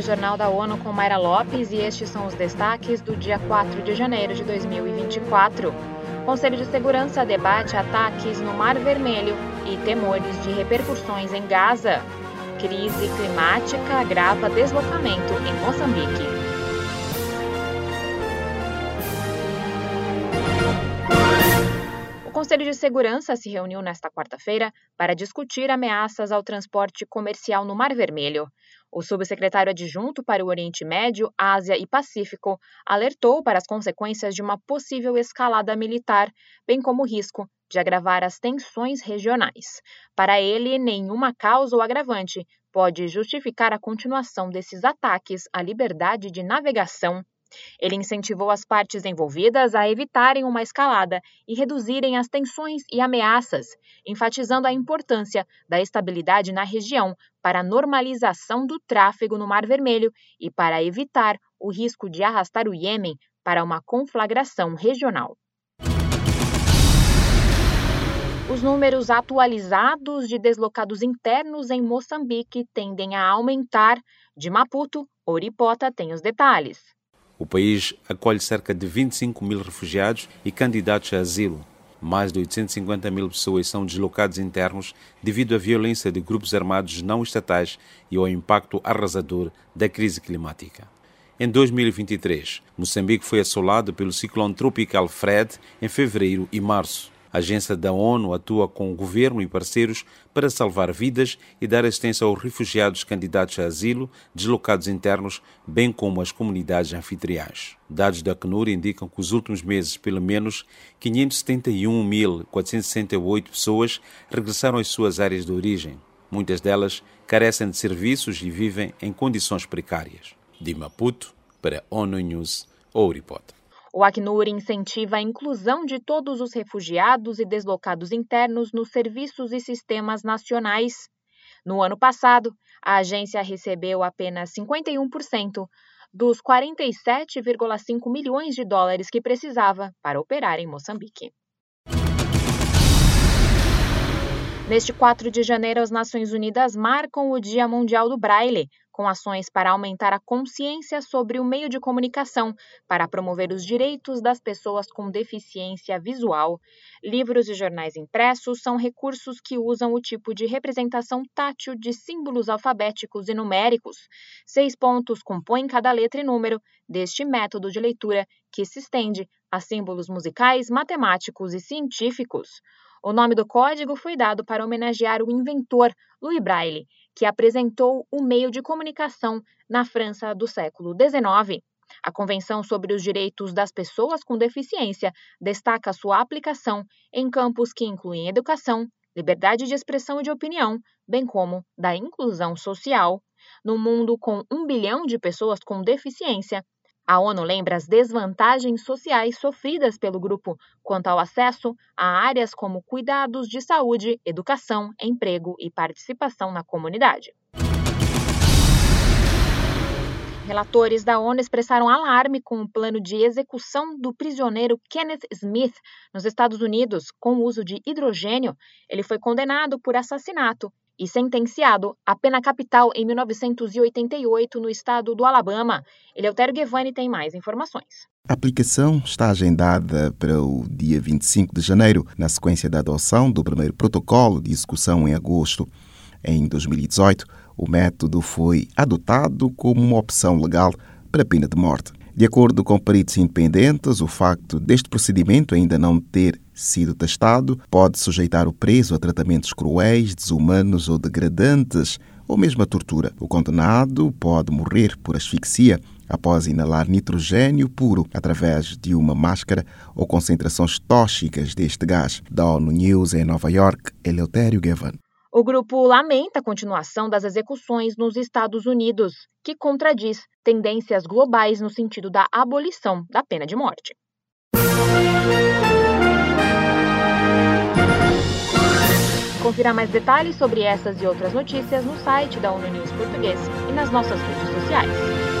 Jornal da ONU com Mayra Lopes e estes são os destaques do dia 4 de janeiro de 2024. Conselho de Segurança debate ataques no Mar Vermelho e temores de repercussões em Gaza. Crise climática agrava deslocamento em Moçambique. O Conselho de Segurança se reuniu nesta quarta-feira para discutir ameaças ao transporte comercial no Mar Vermelho. O subsecretário adjunto para o Oriente Médio, Ásia e Pacífico alertou para as consequências de uma possível escalada militar, bem como o risco de agravar as tensões regionais. Para ele, nenhuma causa ou agravante pode justificar a continuação desses ataques à liberdade de navegação ele incentivou as partes envolvidas a evitarem uma escalada e reduzirem as tensões e ameaças, enfatizando a importância da estabilidade na região para a normalização do tráfego no Mar Vermelho e para evitar o risco de arrastar o Iêmen para uma conflagração regional. Os números atualizados de deslocados internos em Moçambique tendem a aumentar. De Maputo, Oripota tem os detalhes. O país acolhe cerca de 25 mil refugiados e candidatos a asilo. Mais de 850 mil pessoas são deslocados internos devido à violência de grupos armados não estatais e ao impacto arrasador da crise climática. Em 2023, Moçambique foi assolado pelo ciclone tropical Fred em fevereiro e março. A agência da ONU atua com o governo e parceiros para salvar vidas e dar assistência aos refugiados candidatos a asilo, deslocados internos, bem como às comunidades anfitriãs. Dados da Acnur indicam que nos últimos meses, pelo menos 571.468 pessoas regressaram às suas áreas de origem. Muitas delas carecem de serviços e vivem em condições precárias. De Maputo, para ONU News, Ouripota. O Acnur incentiva a inclusão de todos os refugiados e deslocados internos nos serviços e sistemas nacionais. No ano passado, a agência recebeu apenas 51% dos 47,5 milhões de dólares que precisava para operar em Moçambique. Neste 4 de janeiro, as Nações Unidas marcam o Dia Mundial do Braille, com ações para aumentar a consciência sobre o meio de comunicação, para promover os direitos das pessoas com deficiência visual. Livros e jornais impressos são recursos que usam o tipo de representação tátil de símbolos alfabéticos e numéricos. Seis pontos compõem cada letra e número deste método de leitura, que se estende a símbolos musicais, matemáticos e científicos. O nome do código foi dado para homenagear o inventor Louis Braille, que apresentou o meio de comunicação na França do século XIX. A Convenção sobre os Direitos das Pessoas com Deficiência destaca sua aplicação em campos que incluem educação, liberdade de expressão e de opinião, bem como da inclusão social. No mundo com um bilhão de pessoas com deficiência, a ONU lembra as desvantagens sociais sofridas pelo grupo quanto ao acesso a áreas como cuidados de saúde, educação, emprego e participação na comunidade. Relatores da ONU expressaram alarme com o plano de execução do prisioneiro Kenneth Smith nos Estados Unidos com o uso de hidrogênio. Ele foi condenado por assassinato e sentenciado à pena capital em 1988 no estado do Alabama. Eleutério Guevani tem mais informações. A aplicação está agendada para o dia 25 de janeiro, na sequência da adoção do primeiro protocolo de execução em agosto. Em 2018, o método foi adotado como uma opção legal para a pena de morte. De acordo com peritos independentes, o facto deste procedimento ainda não ter sido testado pode sujeitar o preso a tratamentos cruéis, desumanos ou degradantes, ou mesmo a tortura. O condenado pode morrer por asfixia após inalar nitrogênio puro através de uma máscara ou concentrações tóxicas deste gás. Da ONU News em Nova York, Eleutério Gavan. O grupo lamenta a continuação das execuções nos Estados Unidos, que contradiz tendências globais no sentido da abolição da pena de morte. Confira mais detalhes sobre essas e outras notícias no site da ONU News Português e nas nossas redes sociais.